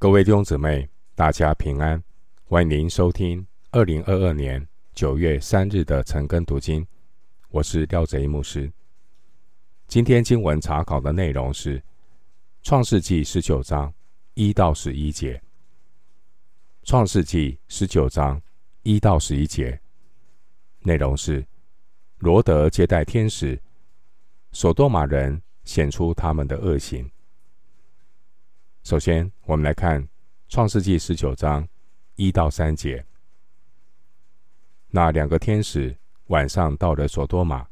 各位弟兄姊妹，大家平安！欢迎您收听二零二二年九月三日的晨更读经。我是廖贼牧师。今天经文查考的内容是《创世纪》十九章一到十一节。《创世纪》十九章一到十一节内容是罗德接待天使，所多玛人显出他们的恶行。首先，我们来看《创世纪》十九章一到三节。那两个天使晚上到了所多玛，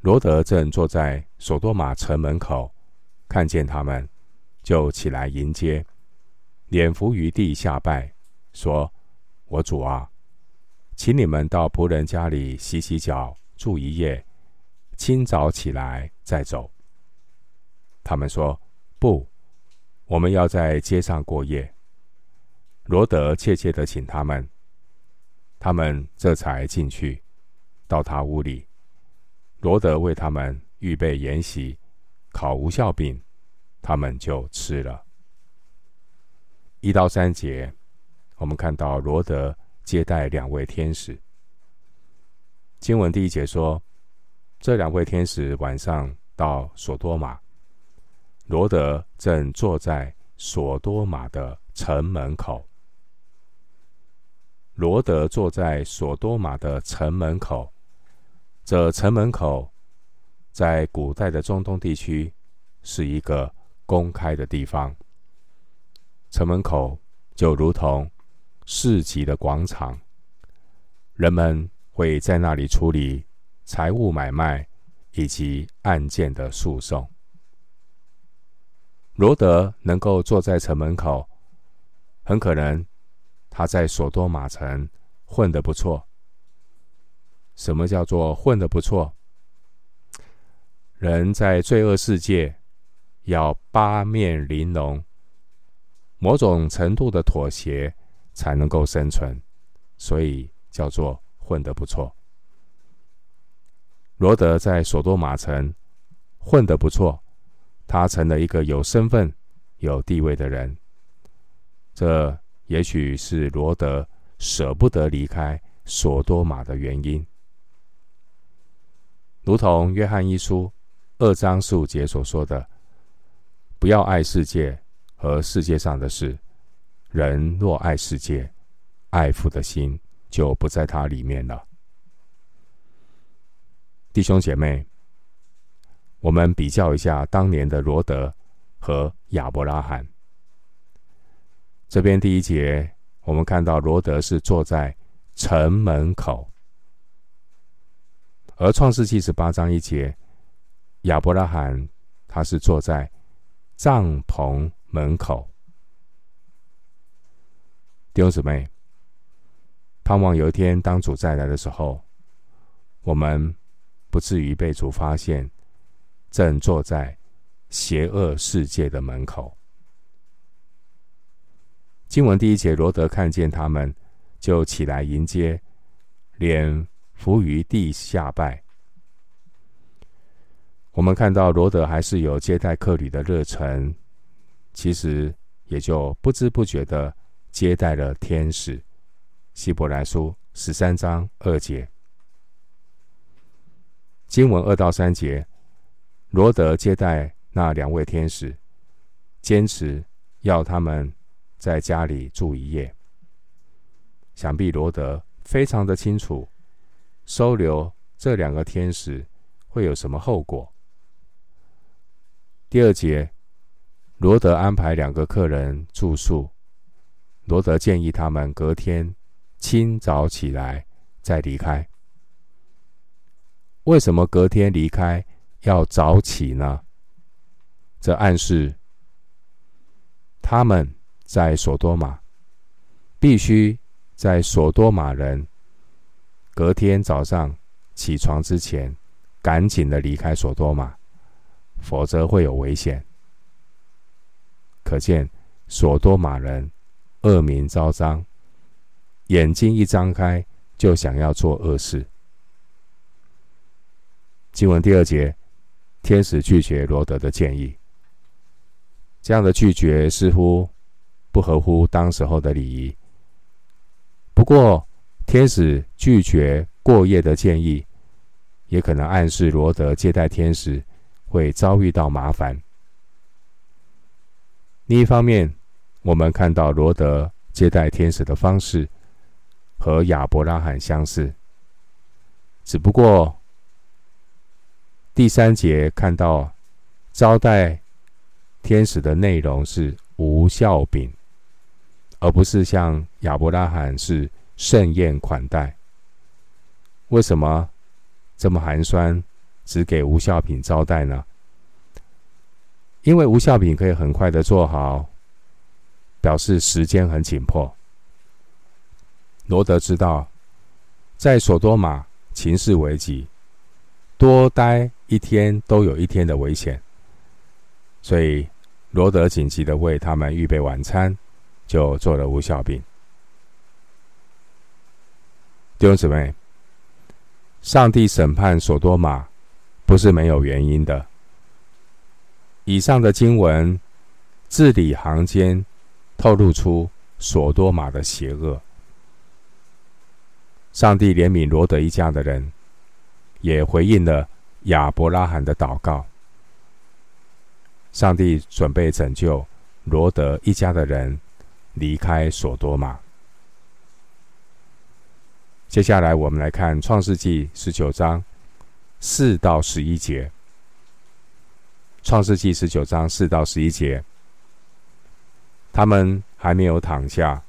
罗德正坐在所多玛城门口，看见他们，就起来迎接，脸伏于地下拜，说：“我主啊，请你们到仆人家里洗洗脚，住一夜，清早起来再走。”他们说：“不。”我们要在街上过夜。罗德切切的请他们，他们这才进去，到他屋里。罗德为他们预备筵席，烤无效饼，他们就吃了。一到三节，我们看到罗德接待两位天使。经文第一节说，这两位天使晚上到索多玛。罗德正坐在所多玛的城门口。罗德坐在所多玛的城门口。这城门口在古代的中东地区是一个公开的地方。城门口就如同市集的广场，人们会在那里处理财物买卖以及案件的诉讼。罗德能够坐在城门口，很可能他在所多玛城混得不错。什么叫做混得不错？人在罪恶世界要八面玲珑，某种程度的妥协才能够生存，所以叫做混得不错。罗德在所多玛城混得不错。他成了一个有身份、有地位的人，这也许是罗德舍不得离开所多玛的原因。如同约翰一书二章十五节所说的：“不要爱世界和世界上的事。人若爱世界，爱父的心就不在他里面了。”弟兄姐妹。我们比较一下当年的罗德和亚伯拉罕。这边第一节，我们看到罗德是坐在城门口，而创世记十八章一节，亚伯拉罕他是坐在帐篷门口。弟兄姊妹，盼望有一天当主再来的时候，我们不至于被主发现。正坐在邪恶世界的门口。经文第一节，罗德看见他们，就起来迎接，脸伏于地下拜。我们看到罗德还是有接待客旅的热忱，其实也就不知不觉的接待了天使。希伯来书十三章二节，经文二到三节。罗德接待那两位天使，坚持要他们在家里住一夜。想必罗德非常的清楚，收留这两个天使会有什么后果。第二节，罗德安排两个客人住宿，罗德建议他们隔天清早起来再离开。为什么隔天离开？要早起呢？这暗示他们在所多玛，必须在所多玛人隔天早上起床之前，赶紧的离开所多玛，否则会有危险。可见所多玛人恶名昭彰，眼睛一张开就想要做恶事。经文第二节。天使拒绝罗德的建议，这样的拒绝似乎不合乎当时候的礼仪。不过，天使拒绝过夜的建议，也可能暗示罗德接待天使会遭遇到麻烦。另一方面，我们看到罗德接待天使的方式和亚伯拉罕相似，只不过第三节看到招待天使的内容是无效饼，而不是像亚伯拉罕是盛宴款待。为什么这么寒酸，只给无效品招待呢？因为无效品可以很快的做好，表示时间很紧迫。罗德知道，在索多玛情势危急，多待一天都有一天的危险，所以罗德紧急的为他们预备晚餐，就做了无酵饼。弟兄姊妹，上帝审判索多玛不是没有原因的。以上的经文字里行间透露出索多玛的邪恶。上帝怜悯罗德一家的人，也回应了亚伯拉罕的祷告。上帝准备拯救罗德一家的人离开索多玛。接下来，我们来看创世纪十九章四到十一节。创世纪十九章四到十一节，他们还没有躺下，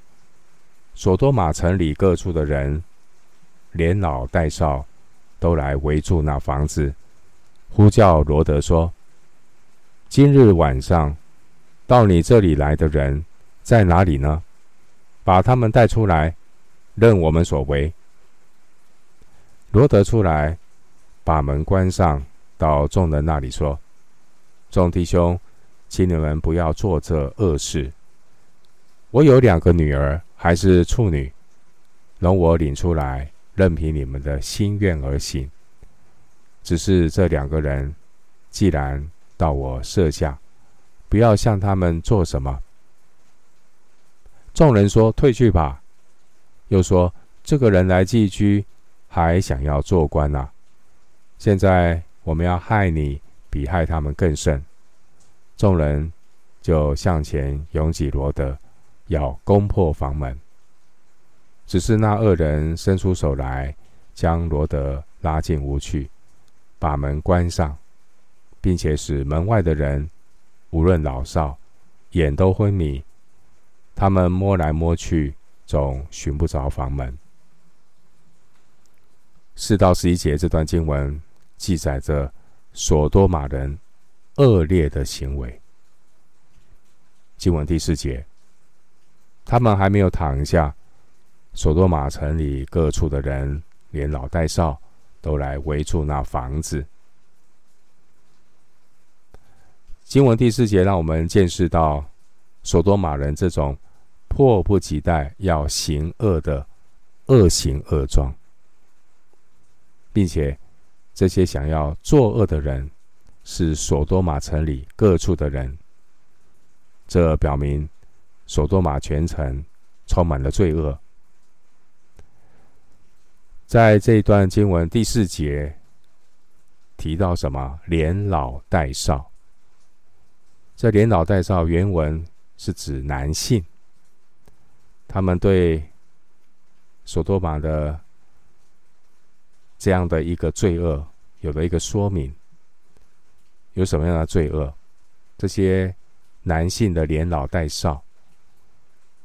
索多玛城里各处的人，连老带少，都来围住那房子，呼叫罗德说：“今日晚上到你这里来的人在哪里呢？把他们带出来，任我们所为。”罗德出来，把门关上，到众人那里说。众弟兄，请你们不要做这恶事。我有两个女儿，还是处女，容我领出来，任凭你们的心愿而行。只是这两个人，既然到我舍下，不要向他们做什么。众人说：“退去吧。”又说：“这个人来寄居，还想要做官呐、啊？现在我们要害你。”比害他们更甚，众人就向前拥挤罗德，要攻破房门。只是那二人伸出手来，将罗德拉进屋去，把门关上，并且使门外的人，无论老少，眼都昏迷。他们摸来摸去，总寻不着房门。四到十一节这段经文记载着。索多玛人恶劣的行为。经文第四节，他们还没有躺下，索多玛城里各处的人，连老带少，都来围住那房子。经文第四节让我们见识到索多玛人这种迫不及待要行恶的恶行恶状，并且。这些想要作恶的人，是索多玛城里各处的人。这表明索多玛全城充满了罪恶。在这一段经文第四节提到什么？连老带少。这连老带少原文是指男性，他们对索多玛的。这样的一个罪恶，有了一个说明，有什么样的罪恶？这些男性的连老带少，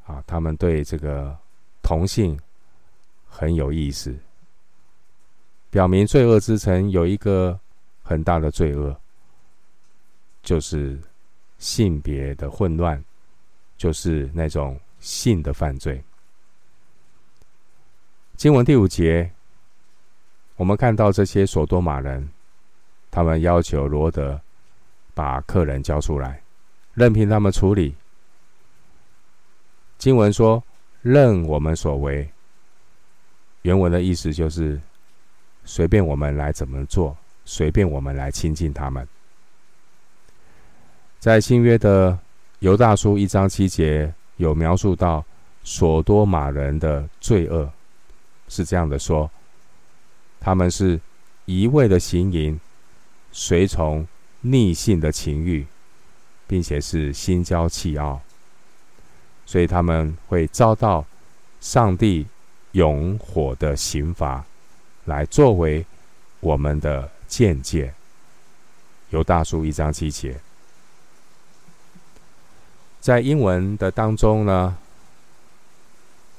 啊，他们对这个同性很有意思，表明罪恶之城有一个很大的罪恶，就是性别的混乱，就是那种性的犯罪。经文第五节。我们看到这些索多玛人，他们要求罗德把客人交出来，任凭他们处理。经文说：“任我们所为。”原文的意思就是随便我们来怎么做，随便我们来亲近他们。在新约的犹大书一章七节有描述到所多玛人的罪恶，是这样的说：他们是一味的行淫，随从逆性的情欲，并且是心骄气傲，所以他们会遭到上帝永火的刑罚，来作为我们的见解，由大书一章七节，在英文的当中呢，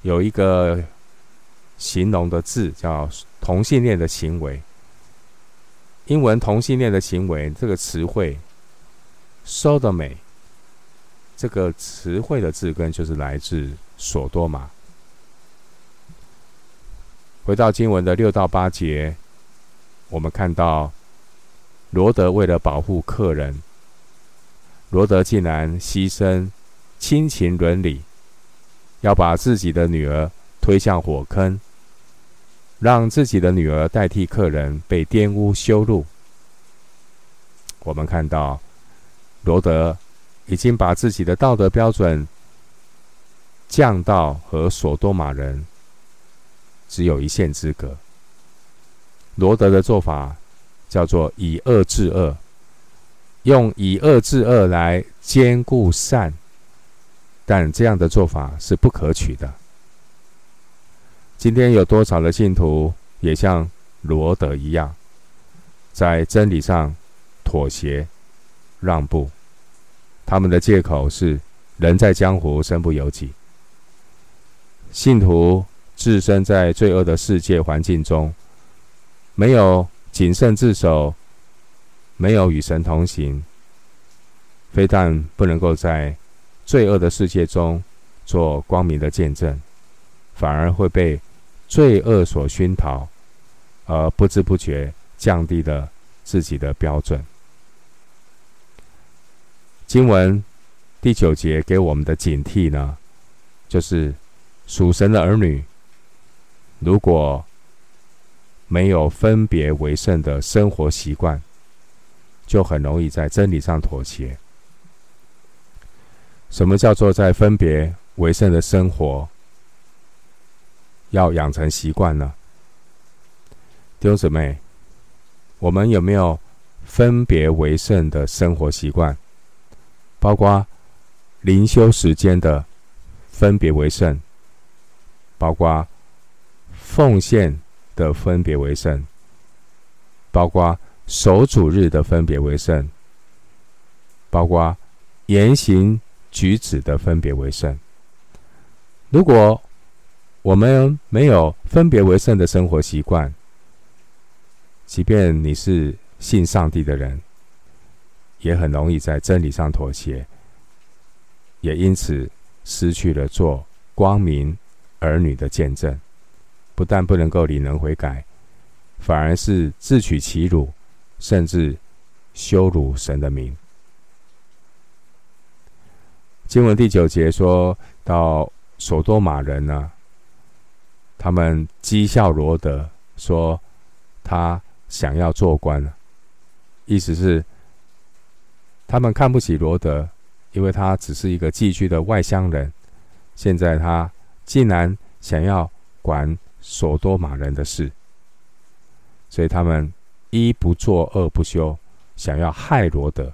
有一个形容的字叫同性恋的行为。英文同性恋的行为这个词汇，sodomy，这个词汇的字根就是来自所多玛。回到经文的六到八节，我们看到。罗德为了保护客人，罗德竟然牺牲亲情伦理，要把自己的女儿推向火坑，让自己的女儿代替客人被玷污羞辱。我们看到罗德已经把自己的道德标准降到和所多玛人只有一线之隔。罗德的做法。叫做以恶制恶，用以恶制恶来兼顾善，但这样的做法是不可取的。今天有多少的信徒也像罗德一样，在真理上妥协让步？他们的借口是人在江湖身不由己。信徒置身在罪恶的世界环境中，没有。谨慎自守，没有与神同行，非但不能够在罪恶的世界中做光明的见证，反而会被罪恶所熏陶，而不知不觉降低了自己的标准。经文第九节给我们的警惕呢，就是属神的儿女，如果没有分别为圣的生活习惯，就很容易在真理上妥协。什么叫做在分别为圣的生活要养成习惯呢？弟兄姊妹，我们有没有分别为圣的生活习惯？包括灵修时间的分别为圣，包括奉献。的分别为圣，包括守主日的分别为圣，包括言行举止的分别为圣。如果我们没有分别为圣的生活习惯，即便你是信上帝的人，也很容易在真理上妥协，也因此失去了做光明儿女的见证。不但不能够领人悔改，反而是自取其辱，甚至羞辱神的名。经文第九节说到所多玛人呢，他们讥笑罗德，说他想要做官，意思是他们看不起罗德，因为他只是一个寄居的外乡人，现在他竟然想要管。所多玛人的事，所以他们一不做二不休，想要害罗德。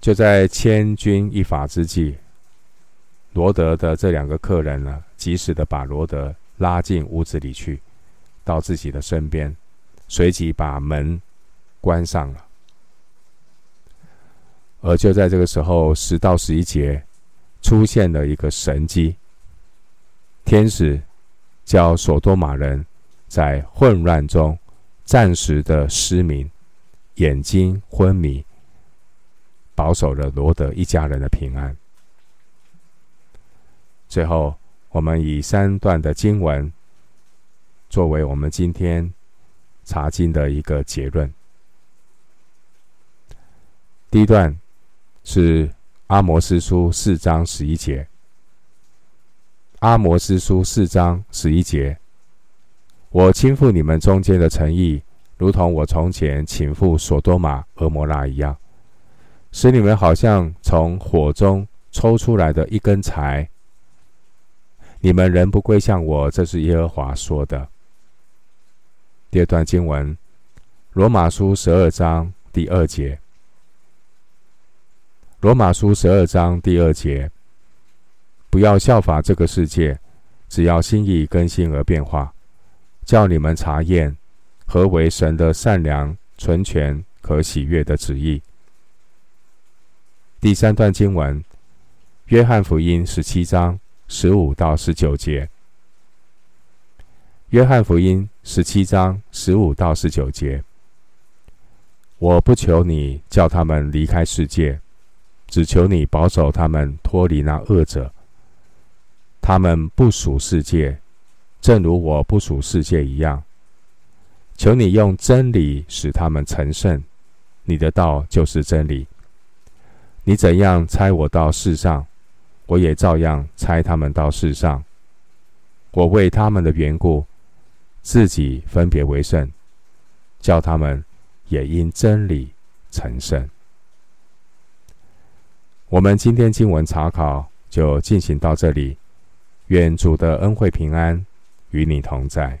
就在千钧一发之际，罗德的这两个客人呢，及时的把罗德拉进屋子里去，到自己的身边，随即把门关上了。而就在这个时候，十到十一节出现了一个神迹。天使叫所多玛人在混乱中暂时的失明，眼睛昏迷，保守了罗德一家人的平安。最后，我们以三段的经文作为我们今天查经的一个结论。第一段是阿摩斯书四章十一节。阿摩司书四章十一节：我倾覆你们中间的诚意，如同我从前倾覆所多玛、俄摩拉一样，使你们好像从火中抽出来的一根柴。你们仍不归向我，这是耶和华说的。第二段经文，罗马书十二章第二节。罗马书十二章第二节，不要效法这个世界，只要心意更新而变化，叫你们查验何为神的善良、纯全、可喜悦的旨意。第三段经文，约翰福音十七章十五到十九节。约翰福音十七章十五到十九节，我不求你叫他们离开世界，只求你保守他们脱离那恶者。他们不属世界，正如我不属世界一样。求你用真理使他们成圣，你的道就是真理。你怎样差我到世上，我也照样差他们到世上。我为他们的缘故。自己分别为圣，叫他们也因真理成圣。我们今天经文查考就进行到这里，愿主的恩惠平安与你同在。